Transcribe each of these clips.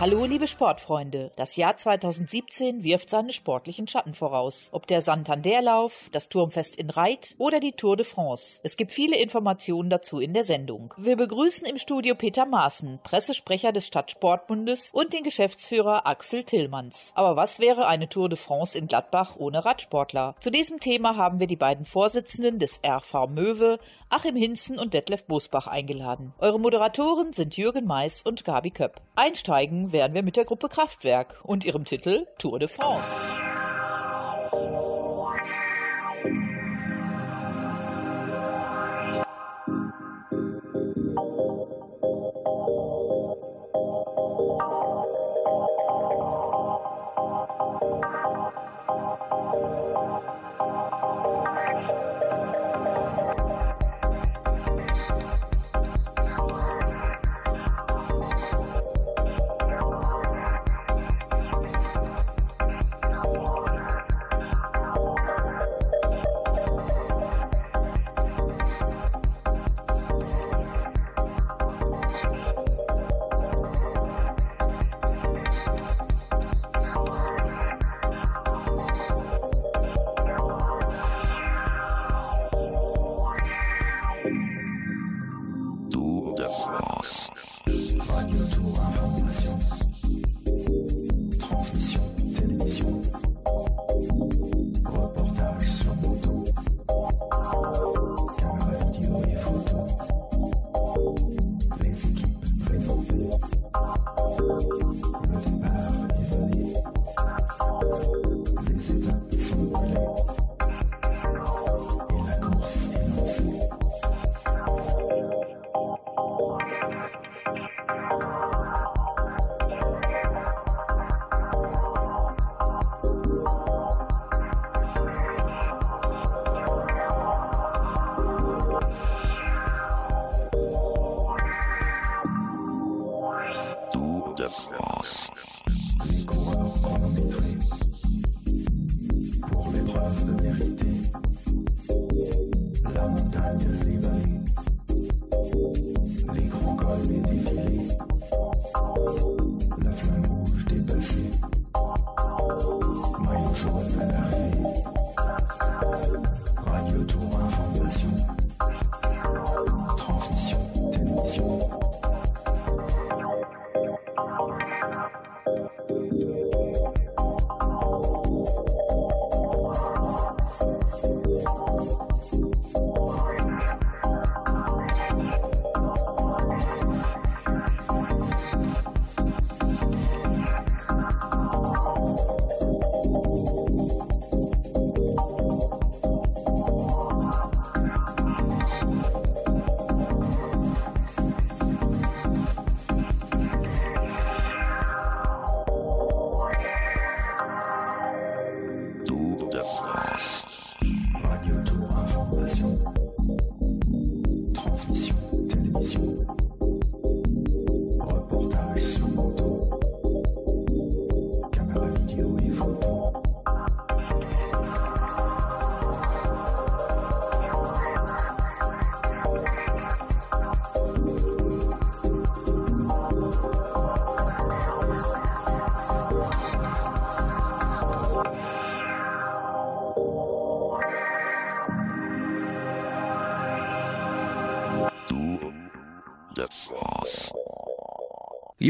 Hallo liebe Sportfreunde, das Jahr 2017 wirft seine sportlichen Schatten voraus. Ob der Santanderlauf, das Turmfest in Reit oder die Tour de France. Es gibt viele Informationen dazu in der Sendung. Wir begrüßen im Studio Peter Maaßen, Pressesprecher des Stadtsportbundes und den Geschäftsführer Axel Tillmanns. Aber was wäre eine Tour de France in Gladbach ohne Radsportler? Zu diesem Thema haben wir die beiden Vorsitzenden des RV Möwe, Achim Hinzen und Detlef Bosbach eingeladen. Eure Moderatoren sind Jürgen Mais und Gabi Köpp. Einsteigen werden wir mit der Gruppe Kraftwerk und ihrem Titel Tour de France. Tour de France. Radio Tour Information. Transmission.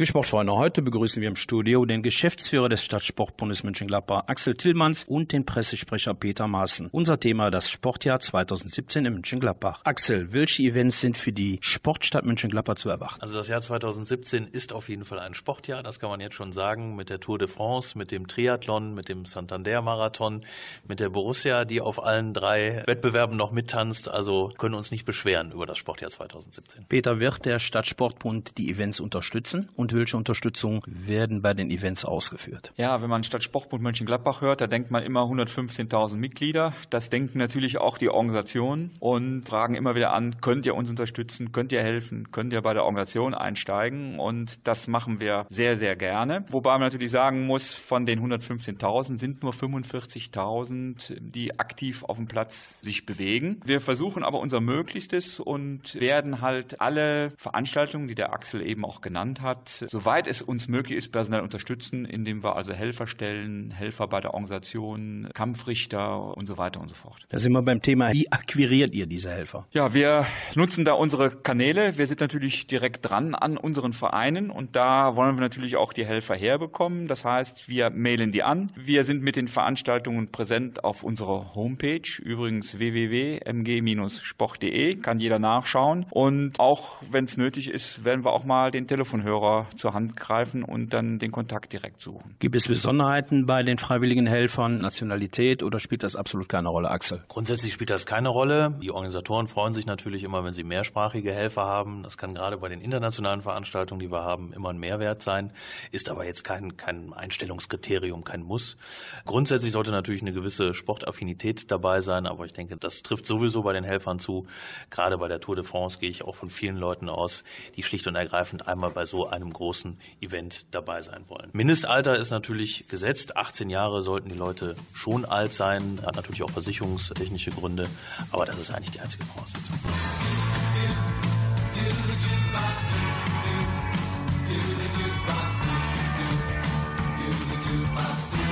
Liebe Sportfreunde, heute begrüßen wir im Studio den Geschäftsführer des Stadtsportbundes Mönchengladbach, Axel Tillmanns, und den Pressesprecher Peter Maaßen. Unser Thema das Sportjahr 2017 in Mönchengladbach. Axel, welche Events sind für die Sportstadt Mönchengladbach zu erwarten? Also das Jahr 2017 ist auf jeden Fall ein Sportjahr, das kann man jetzt schon sagen, mit der Tour de France, mit dem Triathlon, mit dem Santander-Marathon, mit der Borussia, die auf allen drei Wettbewerben noch mittanzt. Also können uns nicht beschweren über das Sportjahr 2017. Peter, wird der Stadtsportbund die Events unterstützen? und welche Unterstützung werden bei den Events ausgeführt? Ja, wenn man Stadt Sportbund Mönchengladbach hört, da denkt man immer 115.000 Mitglieder. Das denken natürlich auch die Organisationen und fragen immer wieder an, könnt ihr uns unterstützen, könnt ihr helfen, könnt ihr bei der Organisation einsteigen und das machen wir sehr, sehr gerne. Wobei man natürlich sagen muss, von den 115.000 sind nur 45.000, die aktiv auf dem Platz sich bewegen. Wir versuchen aber unser Möglichstes und werden halt alle Veranstaltungen, die der Axel eben auch genannt hat, soweit es uns möglich ist, personell unterstützen, indem wir also Helfer stellen, Helfer bei der Organisation, Kampfrichter und so weiter und so fort. Da sind wir beim Thema, wie akquiriert ihr diese Helfer? Ja, wir nutzen da unsere Kanäle. Wir sind natürlich direkt dran an unseren Vereinen und da wollen wir natürlich auch die Helfer herbekommen. Das heißt, wir mailen die an. Wir sind mit den Veranstaltungen präsent auf unserer Homepage, übrigens www.mg-sport.de, kann jeder nachschauen. Und auch wenn es nötig ist, werden wir auch mal den Telefonhörer zur Hand greifen und dann den Kontakt direkt suchen. Gibt es Besonderheiten bei den freiwilligen Helfern, Nationalität oder spielt das absolut keine Rolle, Axel? Grundsätzlich spielt das keine Rolle. Die Organisatoren freuen sich natürlich immer, wenn sie mehrsprachige Helfer haben. Das kann gerade bei den internationalen Veranstaltungen, die wir haben, immer ein Mehrwert sein, ist aber jetzt kein, kein Einstellungskriterium, kein Muss. Grundsätzlich sollte natürlich eine gewisse Sportaffinität dabei sein, aber ich denke, das trifft sowieso bei den Helfern zu. Gerade bei der Tour de France gehe ich auch von vielen Leuten aus, die schlicht und ergreifend einmal bei so einem großen Event dabei sein wollen. Mindestalter ist natürlich gesetzt. 18 Jahre sollten die Leute schon alt sein. Hat natürlich auch versicherungstechnische Gründe, aber das ist eigentlich die einzige Voraussetzung. and dreamed of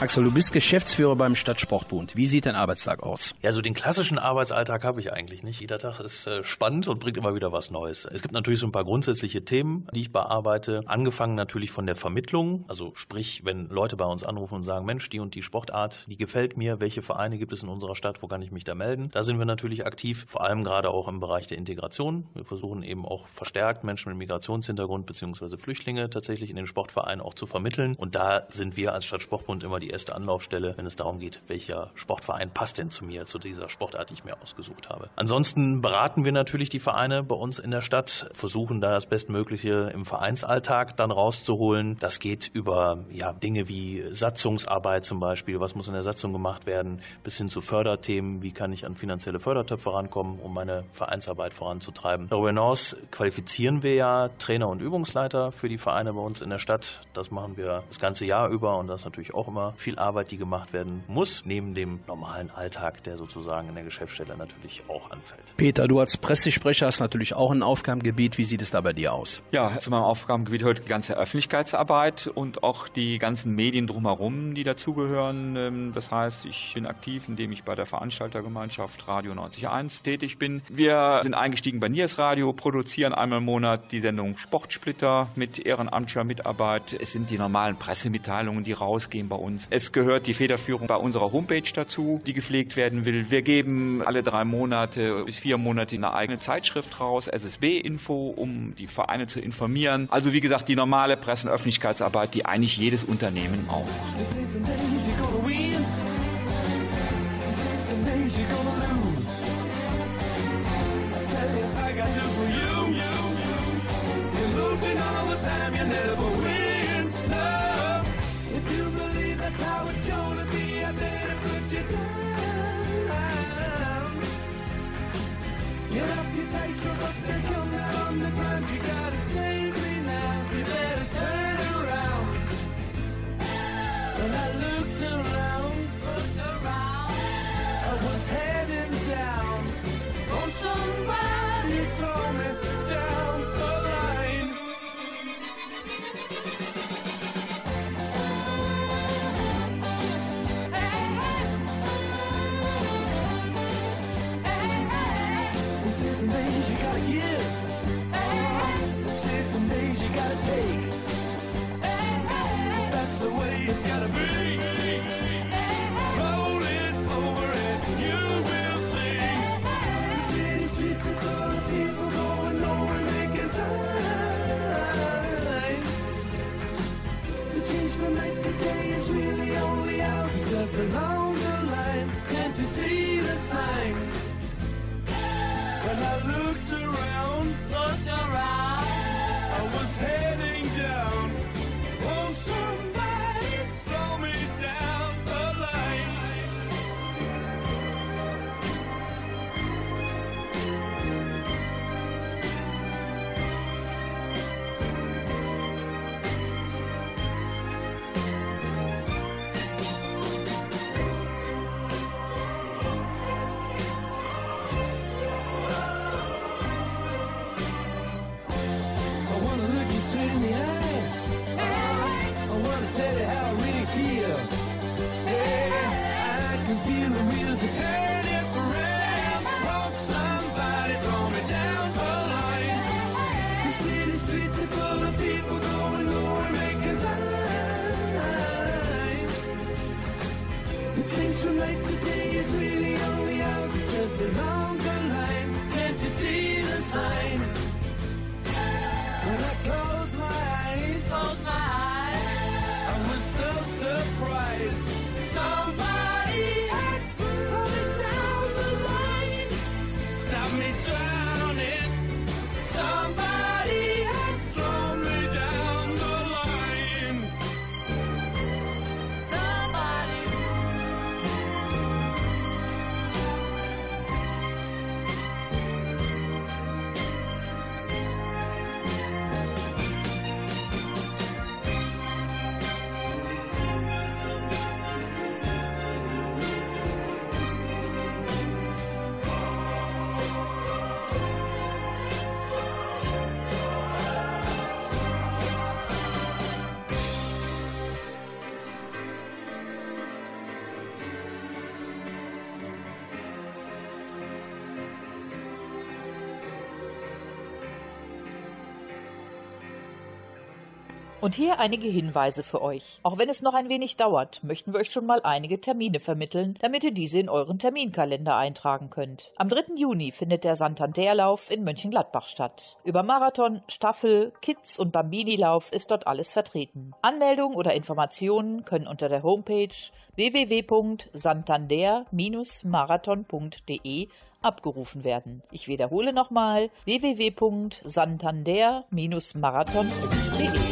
Axel, du bist Geschäftsführer beim Stadtsportbund. Wie sieht dein Arbeitstag aus? Ja, so den klassischen Arbeitsalltag habe ich eigentlich nicht. Jeder Tag ist äh, spannend und bringt immer wieder was Neues. Es gibt natürlich so ein paar grundsätzliche Themen, die ich bearbeite. Angefangen natürlich von der Vermittlung. Also sprich, wenn Leute bei uns anrufen und sagen, Mensch, die und die Sportart, die gefällt mir. Welche Vereine gibt es in unserer Stadt? Wo kann ich mich da melden? Da sind wir natürlich aktiv. Vor allem gerade auch im Bereich der Integration. Wir versuchen eben auch verstärkt Menschen mit Migrationshintergrund beziehungsweise Flüchtlinge tatsächlich in den Sportvereinen auch zu vermitteln. Und da sind wir als Stadtsportbund immer die erste Anlaufstelle, wenn es darum geht, welcher Sportverein passt denn zu mir, zu dieser Sportart, die ich mir ausgesucht habe. Ansonsten beraten wir natürlich die Vereine bei uns in der Stadt, versuchen da das Bestmögliche im Vereinsalltag dann rauszuholen. Das geht über ja, Dinge wie Satzungsarbeit zum Beispiel, was muss in der Satzung gemacht werden, bis hin zu Förderthemen, wie kann ich an finanzielle Fördertöpfe rankommen, um meine Vereinsarbeit voranzutreiben. Darüber hinaus qualifizieren wir ja Trainer und Übungsleiter für die Vereine bei uns in der Stadt. Das machen wir das ganze Jahr über und das natürlich auch immer viel Arbeit, die gemacht werden muss, neben dem normalen Alltag, der sozusagen in der Geschäftsstelle natürlich auch anfällt. Peter, du als Pressesprecher hast natürlich auch ein Aufgabengebiet. Wie sieht es da bei dir aus? Ja, zu meinem Aufgabengebiet heute die ganze Öffentlichkeitsarbeit und auch die ganzen Medien drumherum, die dazugehören. Ähm, Das heißt, ich bin aktiv, indem ich bei der Veranstaltergemeinschaft Radio 91 tätig bin. Wir sind eingestiegen bei Niers Radio, produzieren einmal im Monat die Sendung Sportsplitter mit ehrenamtlicher Mitarbeit. Es sind die normalen Pressemitteilungen, die rausgehen bei uns. Es gehört die Federführung bei unserer Homepage dazu, die gepflegt werden will. Wir geben alle drei Monate bis vier Monate eine eigene Zeitschrift raus, SSB-Info, um die Vereine zu informieren. Also wie gesagt, die normale Presse- und Öffentlichkeitsarbeit, die eigentlich jedes Unternehmen auch macht. Und hier einige Hinweise für euch. Auch wenn es noch ein wenig dauert, möchten wir euch schon mal einige Termine vermitteln, damit ihr diese in euren Terminkalender eintragen könnt. Am 3. Juni findet der Santanderlauf in Mönchengladbach statt. Über Marathon, Staffel, Kids und Bambinilauf ist dort alles vertreten. Anmeldung oder Informationen können unter der Homepage www.santander-marathon.de abgerufen werden. Ich wiederhole nochmal www.santander-marathon.de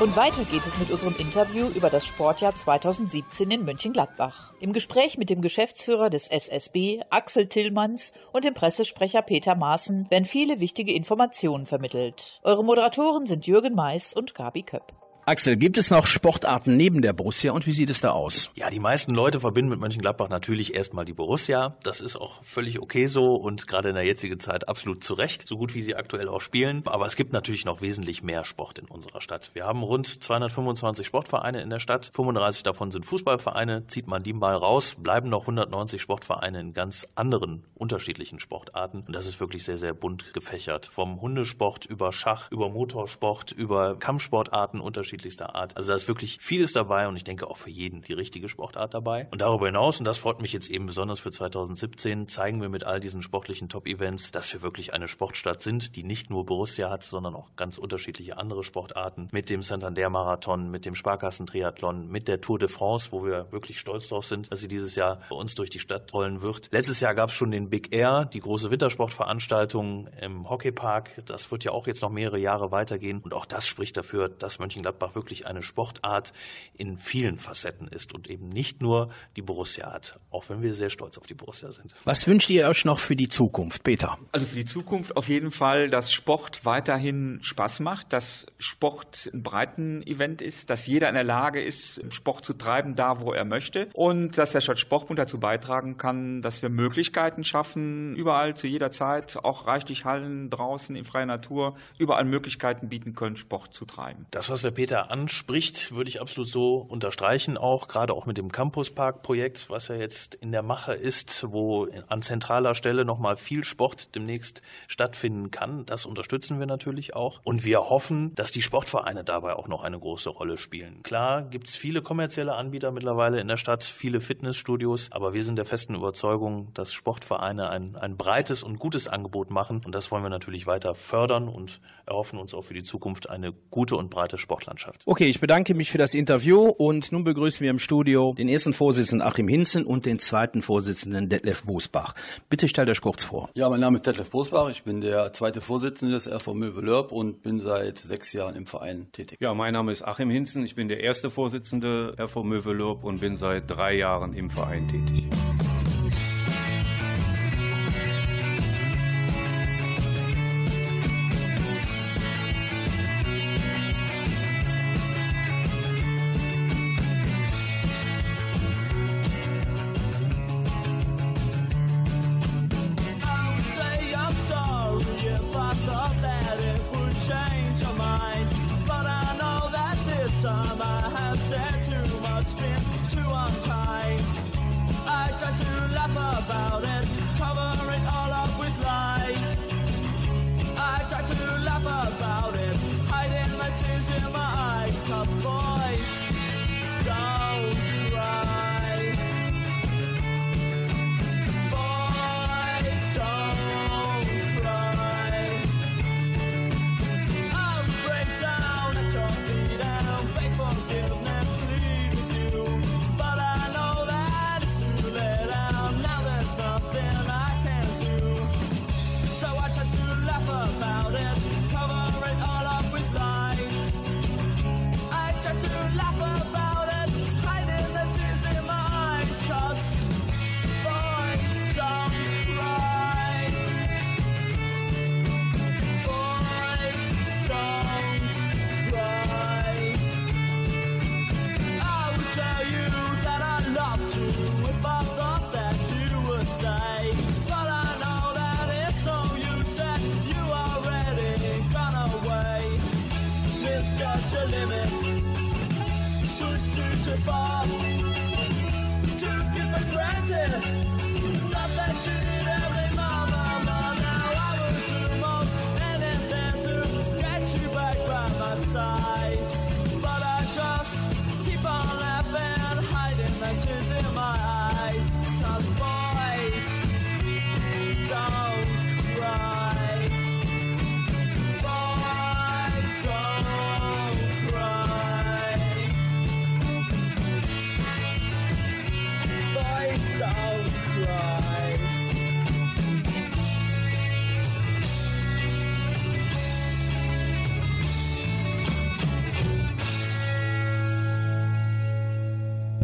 Und weiter geht es mit unserem Interview über das Sportjahr 2017 in Mönchengladbach. Im Gespräch mit dem Geschäftsführer des SSB, Axel Tillmanns, und dem Pressesprecher Peter Maaßen werden viele wichtige Informationen vermittelt. Eure Moderatoren sind Jürgen Mais und Gabi Köpp. Axel, gibt es noch Sportarten neben der Borussia und wie sieht es da aus? Ja, die meisten Leute verbinden mit Mönchengladbach natürlich erstmal die Borussia. Das ist auch völlig okay so und gerade in der jetzigen Zeit absolut zu Recht, so gut wie sie aktuell auch spielen. Aber es gibt natürlich noch wesentlich mehr Sport in unserer Stadt. Wir haben rund 225 Sportvereine in der Stadt. 35 davon sind Fußballvereine. Zieht man die mal raus, bleiben noch 190 Sportvereine in ganz anderen unterschiedlichen Sportarten. Und das ist wirklich sehr, sehr bunt gefächert. Vom Hundesport über Schach, über Motorsport, über Kampfsportarten unterschiedlichster Art. Also da ist wirklich vieles dabei und ich denke auch für jeden die richtige Sportart dabei. Und darüber hinaus, und das freut mich jetzt eben besonders für 2017, zeigen wir mit all diesen sportlichen Top-Events, dass wir wirklich eine Sportstadt sind, die nicht nur Borussia hat, sondern auch ganz unterschiedliche andere Sportarten. Mit dem Santander-Marathon, mit dem Sparkassen-Triathlon, mit der Tour de France, wo wir wirklich stolz drauf sind, dass sie dieses Jahr bei uns durch die Stadt rollen wird. Letztes Jahr gab es schon den Big Air, die große Wintersportveranstaltung im Hockeypark. Das wird ja auch jetzt noch mehrere Jahre weitergehen. Und auch das spricht dafür, dass Mönchengladbach wirklich eine Sportart in vielen Facetten ist und eben nicht nur die Borussia hat. Auch wenn wir sehr stolz auf die Borussia sind. Was wünscht ihr euch noch für die Zukunft, Peter? Also für die Zukunft auf jeden Fall, dass Sport weiterhin Spaß macht, dass Sport ein Breiten-Event ist, dass jeder in der Lage ist, Sport zu treiben, da wo er möchte und dass der Stadtsportbund dazu beitragen kann, dass wir Möglichkeiten schaffen, überall zu jeder Zeit, auch reichlich Hallen draußen in freier Natur, überall Möglichkeiten bieten können, Sport zu treiben. Das, was der Peter anspricht, würde ich absolut so unterstreichen, auch gerade auch mit dem Campuspark-Projekt, was ja jetzt in der Mache ist, wo an zentraler Stelle nochmal viel Sport demnächst stattfinden kann. Das unterstützen wir natürlich auch. Und wir hoffen, dass die Sportvereine dabei auch noch eine große Rolle spielen. Klar gibt es viele kommerzielle Anbieter mittlerweile in der Stadt, viele Fitnessstudios, aber wir sind der festen Überzeugung, dass Sportvereine ein, ein breites und gutes Angebot machen. Und das wollen wir natürlich weiter fördern und erhoffen uns auch für die Zukunft eine gute und breite Sportlandschaft. Okay, ich bedanke mich für das Interview und nun begrüßen wir im Studio den ersten Vorsitzenden Achim Hinzen und den zweiten Vorsitzenden Detlef Bosbach. Bitte stellt euch kurz vor. Ja, mein Name ist Detlef Bosbach. Ich bin der zweite Vorsitzende des RV Möwe-Lörb und bin seit sechs Jahren im Verein tätig. Ja, mein Name ist Achim Hinzen. Ich bin der erste Vorsitzende RV Möwe-Lörb und bin seit drei Jahren im Verein tätig.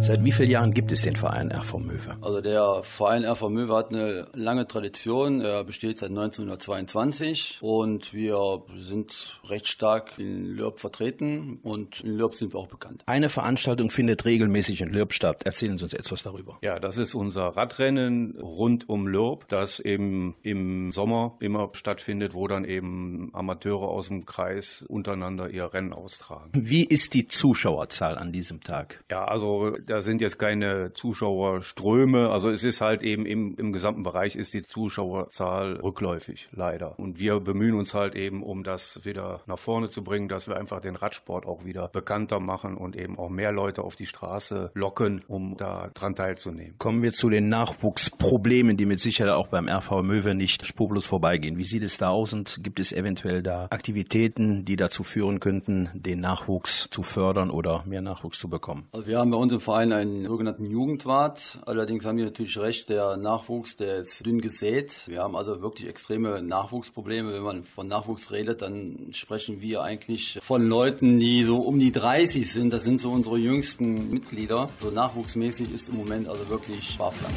Seit wie vielen Jahren gibt es den Verein RV Möwe? Also der Verein RV Möwe hat eine lange Tradition. Er besteht seit 1922 und wir sind recht stark in Lörb vertreten und in Lörb sind wir auch bekannt. Eine Veranstaltung findet regelmäßig in Lörb statt. Erzählen Sie uns etwas darüber. Ja, das ist unser Radrennen rund um Lörb, das eben im Sommer immer stattfindet, wo dann eben Amateure aus dem Kreis untereinander ihr Rennen austragen. Wie ist die Zuschauerzahl an diesem Tag? Ja, also da sind jetzt keine Zuschauerströme. Also es ist halt eben im, im gesamten Bereich ist die Zuschauerzahl rückläufig, leider. Und wir bemühen uns halt eben, um das wieder nach vorne zu bringen, dass wir einfach den Radsport auch wieder bekannter machen und eben auch mehr Leute auf die Straße locken, um da dran teilzunehmen. Kommen wir zu den Nachwuchsproblemen, die mit Sicherheit auch beim RV Möwe nicht spurlos vorbeigehen. Wie sieht es da aus und gibt es eventuell da Aktivitäten, die dazu führen könnten, den Nachwuchs zu fördern oder mehr Nachwuchs zu bekommen? Also wir haben bei uns im Verein einen sogenannten Jugendwart. Allerdings haben die natürlich recht, der Nachwuchs, der ist dünn gesät. Wir haben also wirklich extreme Nachwuchsprobleme. Wenn man von Nachwuchs redet, dann sprechen wir eigentlich von Leuten, die so um die 30 sind. Das sind so unsere jüngsten Mitglieder. So nachwuchsmäßig ist im Moment also wirklich Sparflamme.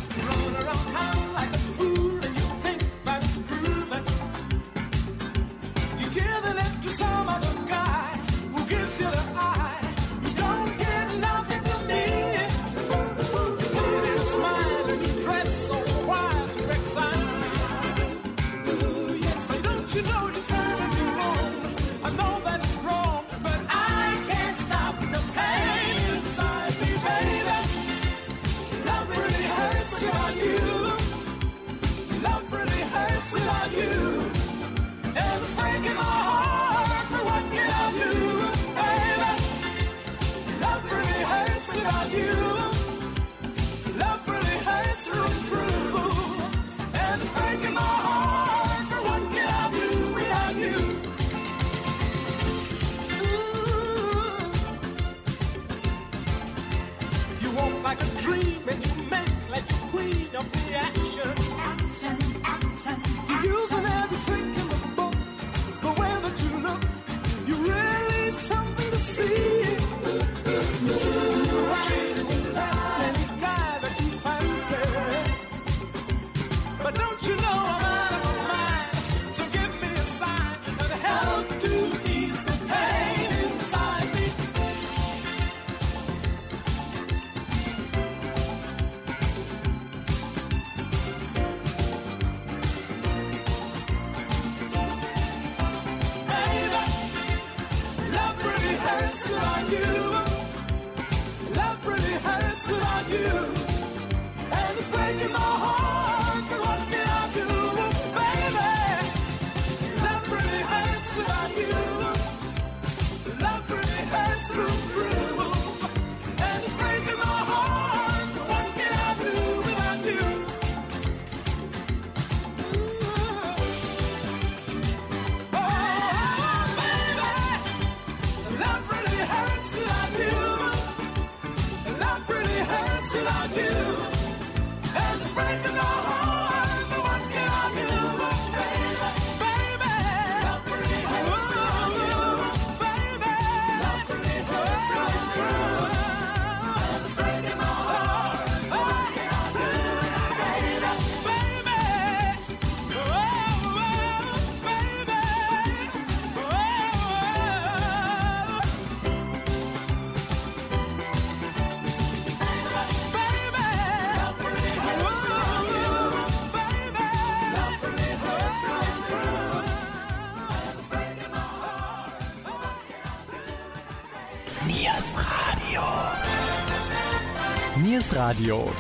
Radio.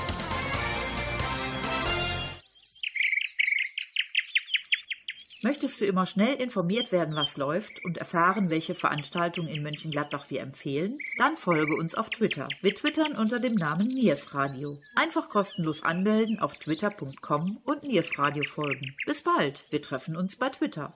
Möchtest du immer schnell informiert werden, was läuft und erfahren, welche Veranstaltungen in Mönchengladbach wir empfehlen? Dann folge uns auf Twitter. Wir twittern unter dem Namen Niers Radio. Einfach kostenlos anmelden auf twitter.com und Niers Radio folgen. Bis bald, wir treffen uns bei Twitter.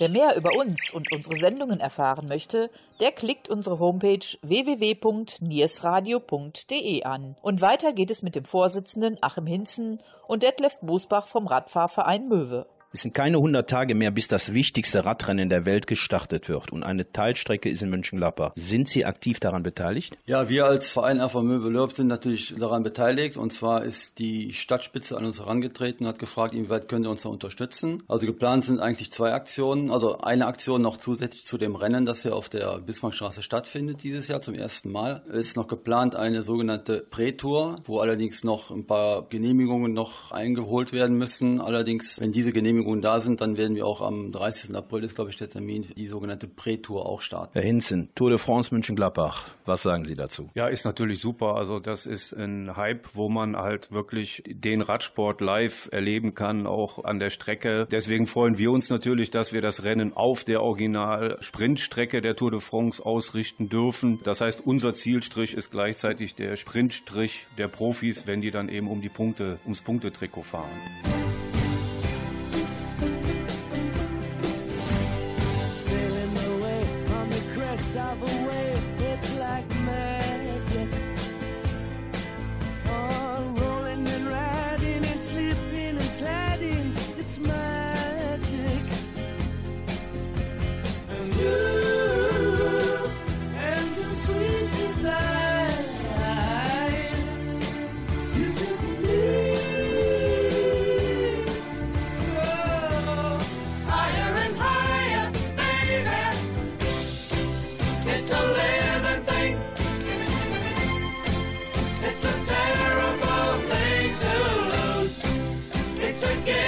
Wer mehr über uns und unsere Sendungen erfahren möchte, der klickt unsere Homepage www.niersradio.de an. Und weiter geht es mit dem Vorsitzenden Achim Hinzen und Detlef Bosbach vom Radfahrverein Möwe. Es sind keine 100 Tage mehr, bis das wichtigste Radrennen der Welt gestartet wird und eine Teilstrecke ist in Mönchengladbach. Sind Sie aktiv daran beteiligt? Ja, wir als Verein RV Möwe-Lörb sind natürlich daran beteiligt. Und zwar ist die Stadtspitze an uns herangetreten und hat gefragt, inwieweit könnt ihr uns da unterstützen. Also geplant sind eigentlich zwei Aktionen. Also eine Aktion noch zusätzlich zu dem Rennen, das hier auf der Bismarckstraße stattfindet dieses Jahr zum ersten Mal. Es ist noch geplant eine sogenannte Prätour, wo allerdings noch ein paar Genehmigungen noch eingeholt werden müssen. Allerdings, wenn diese Genehmigungen da sind, dann werden wir auch am 30. April, ist glaube ich der Termin, die sogenannte Prätour auch starten. Herr Hinzen, Tour de France Mönchengladbach. Was sagen Sie dazu? Ja, ist natürlich super. Also das ist ein Hype, wo man halt wirklich den Radsport live erleben kann, auch an der Strecke. Deswegen freuen wir uns natürlich, dass wir das Rennen auf der Original-Sprintstrecke der Tour de France ausrichten dürfen. Das heißt, unser Zielstrich ist gleichzeitig der Sprintstrich der Profis, wenn die dann eben um die Punkte, ums Punktetrikot fahren. Once again.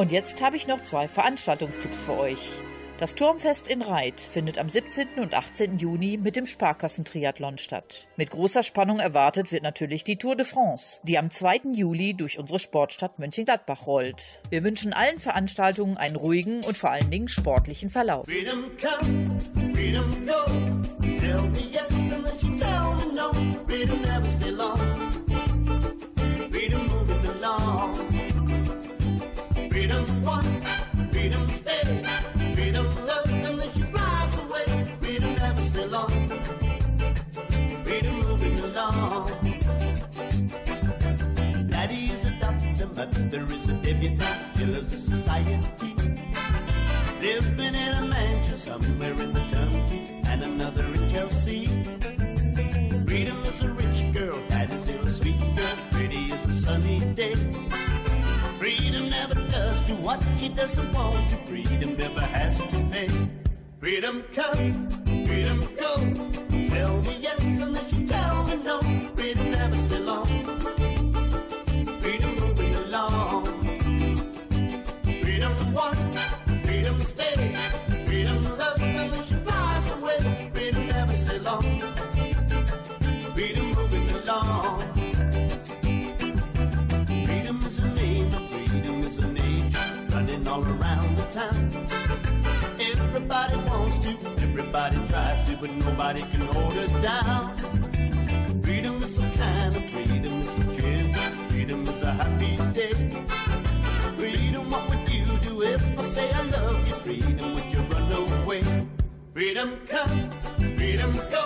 Und jetzt habe ich noch zwei Veranstaltungstipps für euch. Das Turmfest in Reit findet am 17. und 18. Juni mit dem Sparkassentriathlon statt. Mit großer Spannung erwartet wird natürlich die Tour de France, die am 2. Juli durch unsere Sportstadt Mönchengladbach rollt. Wir wünschen allen Veranstaltungen einen ruhigen und vor allen Dingen sportlichen Verlauf. Freedom come, freedom go. Tell me yes and then you tell me no. Freedom one, freedom stay. Freedom love she flies away. Freedom never stay long. Freedom moving along. Daddy is a doctor, mother is a debutante. Killers a society. Living in a mansion somewhere in the country, and another in Chelsea. Freedom is a rich girl, still a sweet girl, pretty as a sunny day. What she doesn't want to. Freedom never has to pay. Freedom come, freedom go. Tell me yes and then you tell me no. Freedom never stay long. All around the town. Everybody wants to, everybody tries to, but nobody can hold us down. Freedom is some kind of freedom, is a dream. Freedom is a happy day. Freedom, what would you do if I say I love you? Freedom, would you run away? Freedom come, freedom go.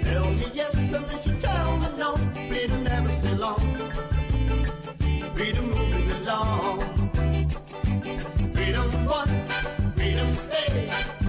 Tell me yes then you tell me no. Freedom never stay long. Freedom moving along one. Freedom's State.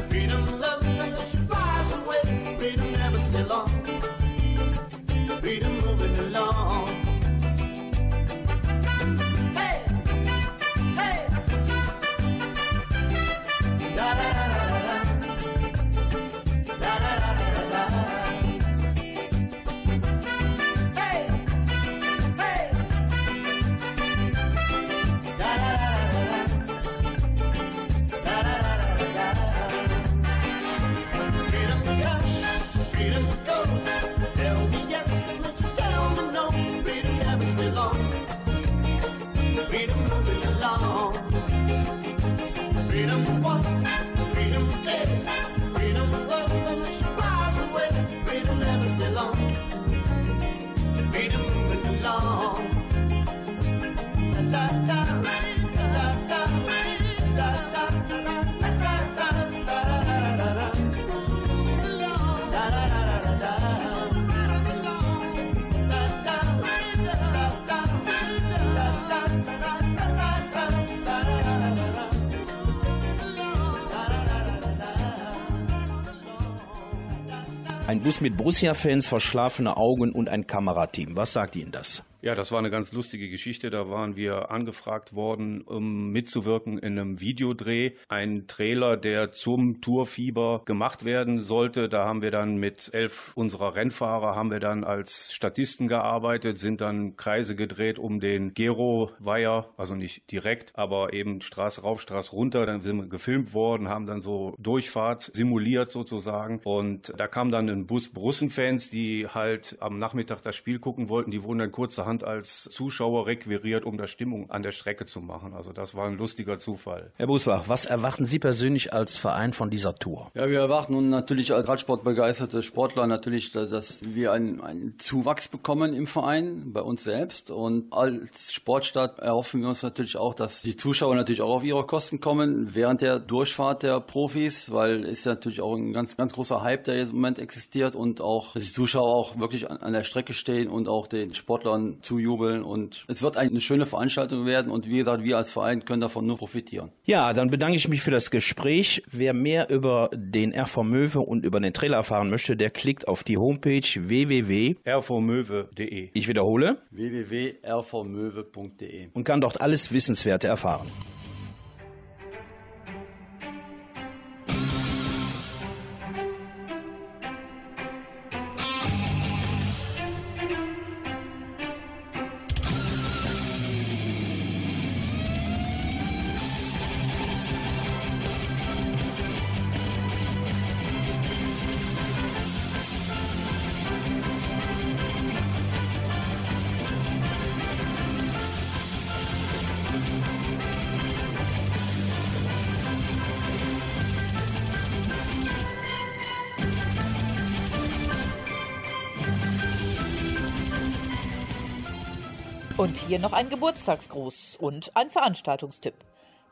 Mit Borussia-Fans, verschlafene Augen und ein Kamerateam. Was sagt Ihnen das? Ja, das war eine ganz lustige Geschichte. Da waren wir angefragt worden, um mitzuwirken in einem Videodreh. Ein Trailer, der zum Tourfieber gemacht werden sollte. Da haben wir dann mit elf unserer Rennfahrer haben wir dann als Statisten gearbeitet, sind dann Kreise gedreht um den Gero-Weiher, also nicht direkt, aber eben Straße rauf, Straße runter. Dann sind wir gefilmt worden, haben dann so Durchfahrt simuliert sozusagen. Und da kam dann ein Bus Brussenfans, die halt am Nachmittag das Spiel gucken wollten. Die wurden dann kurzerhand als Zuschauer requiriert, um da Stimmung an der Strecke zu machen. Also das war ein lustiger Zufall. Herr Busbach, was erwarten Sie persönlich als Verein von dieser Tour? Ja, wir erwarten nun natürlich als Radsportbegeisterte Sportler natürlich, dass- dass wir einen, einen Zuwachs bekommen im Verein, bei uns selbst. Und als Sportstadt erhoffen wir uns natürlich auch, dass die Zuschauer natürlich auch auf ihre Kosten kommen während der Durchfahrt der Profis, weil ist ja natürlich auch ein ganz, ganz großer Hype, der jetzt im Moment existiert und auch, dass die Zuschauer auch wirklich an, an der Strecke stehen und auch den Sportlern zujubeln. Und es wird eine schöne Veranstaltung werden und wie gesagt, wir als Verein können davon nur profitieren. Ja, dann bedanke ich mich für das Gespräch. Wer mehr über den RV Möwe und über den Trailer erfahren möchte, der klickt auf die Homepage www. rvmöwe.de Ich wiederhole www.rvmöwe.de und kann dort alles Wissenswerte erfahren. Hier noch ein Geburtstagsgruß und ein Veranstaltungstipp.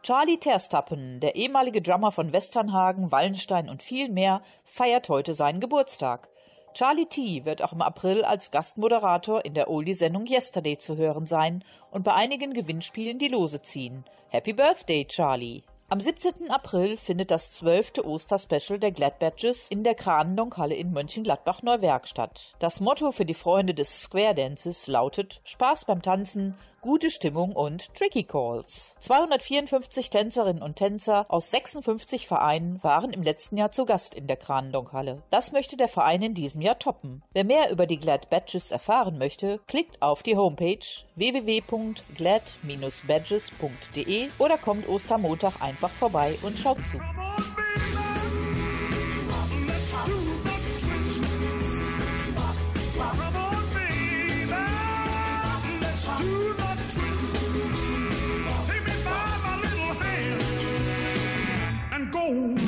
Charlie Terstappen, der ehemalige Drummer von Westernhagen, Wallenstein und viel mehr, feiert heute seinen Geburtstag. Charlie T. wird auch im April als Gastmoderator in der Oldie-Sendung Yesterday zu hören sein und bei einigen Gewinnspielen die Lose ziehen. Happy Birthday, Charlie! Am 17. April findet das 12. Osterspecial der Glad Badges in der Kranendonk-Halle in Mönchengladbach-Neuwerk statt. Das Motto für die Freunde des Square Dances lautet Spaß beim Tanzen, gute Stimmung und Tricky Calls. 254 Tänzerinnen und Tänzer aus 56 Vereinen waren im letzten Jahr zu Gast in der Kranendonk-Halle. Das möchte der Verein in diesem Jahr toppen. Wer mehr über die Glad Badges erfahren möchte, klickt auf die Homepage www.glad-badges.de oder kommt Ostermontag einfach vorbei und schaut zu. Go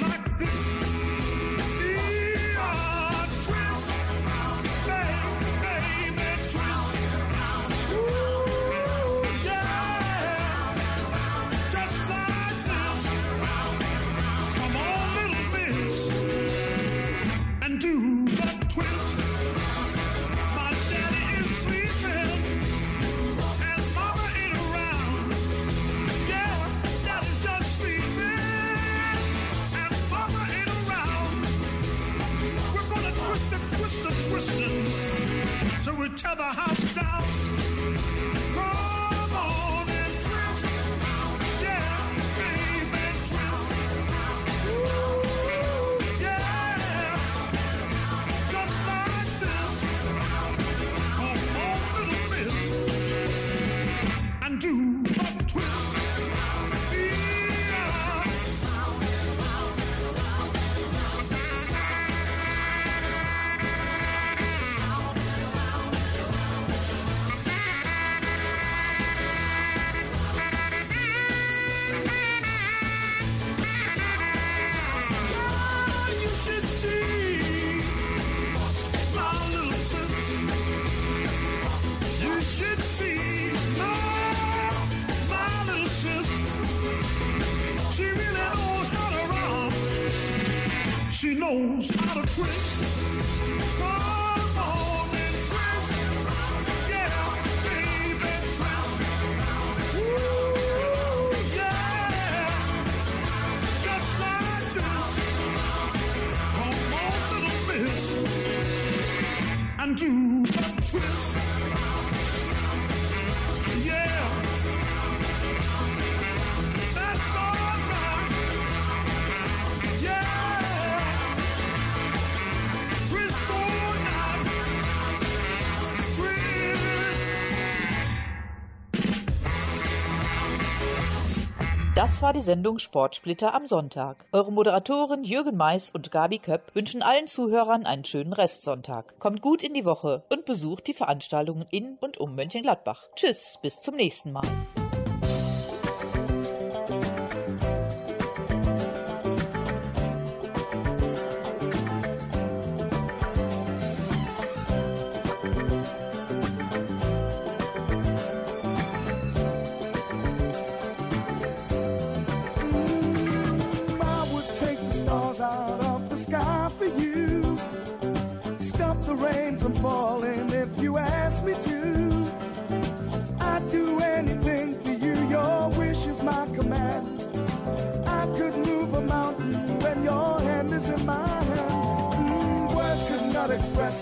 to the house. Knows how to twist. War die Sendung Sportsplitter am Sonntag. Eure Moderatoren Jürgen Mais und Gabi Köpp wünschen allen Zuhörern einen schönen Restsonntag. Kommt gut in die Woche und besucht die Veranstaltungen in und um Mönchengladbach. Tschüss, bis zum nächsten Mal.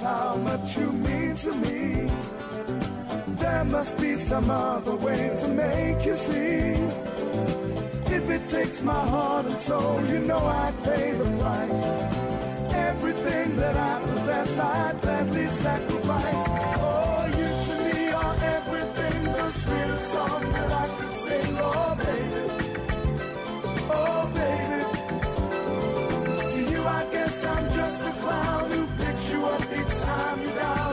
How much you mean to me. There must be some other way to make you see. If it takes my heart and soul, you know I'd pay the price. Everything that I possess, I'd gladly sacrifice. Oh, you to me are everything, the sweetest song that I could sing. It's time you dial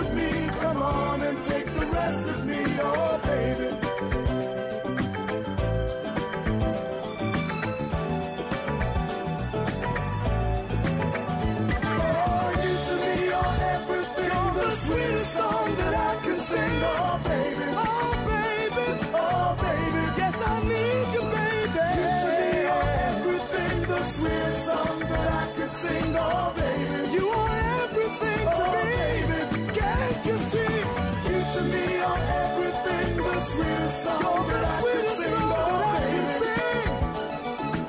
Of me. Come on and take the rest of me, oh baby. Oh, you to me are everything, the sweetest song that I can sing, oh baby. Oh baby, oh baby, yes I need you, baby. You to me are everything, the sweetest song that I could sing, oh baby.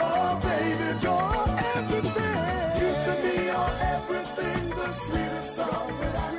Oh, baby, you're everything. You to me are everything. The sweetest song that I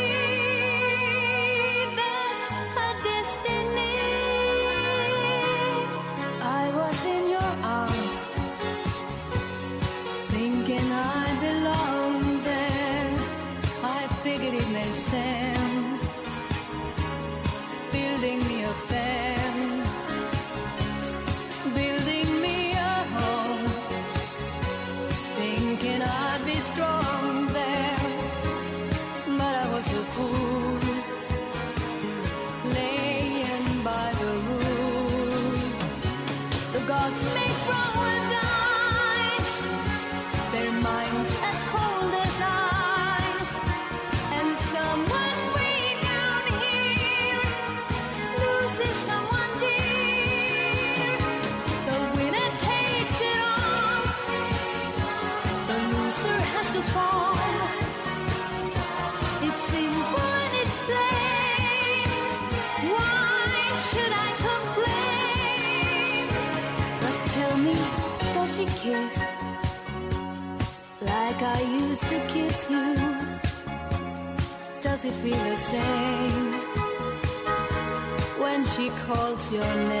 Your name?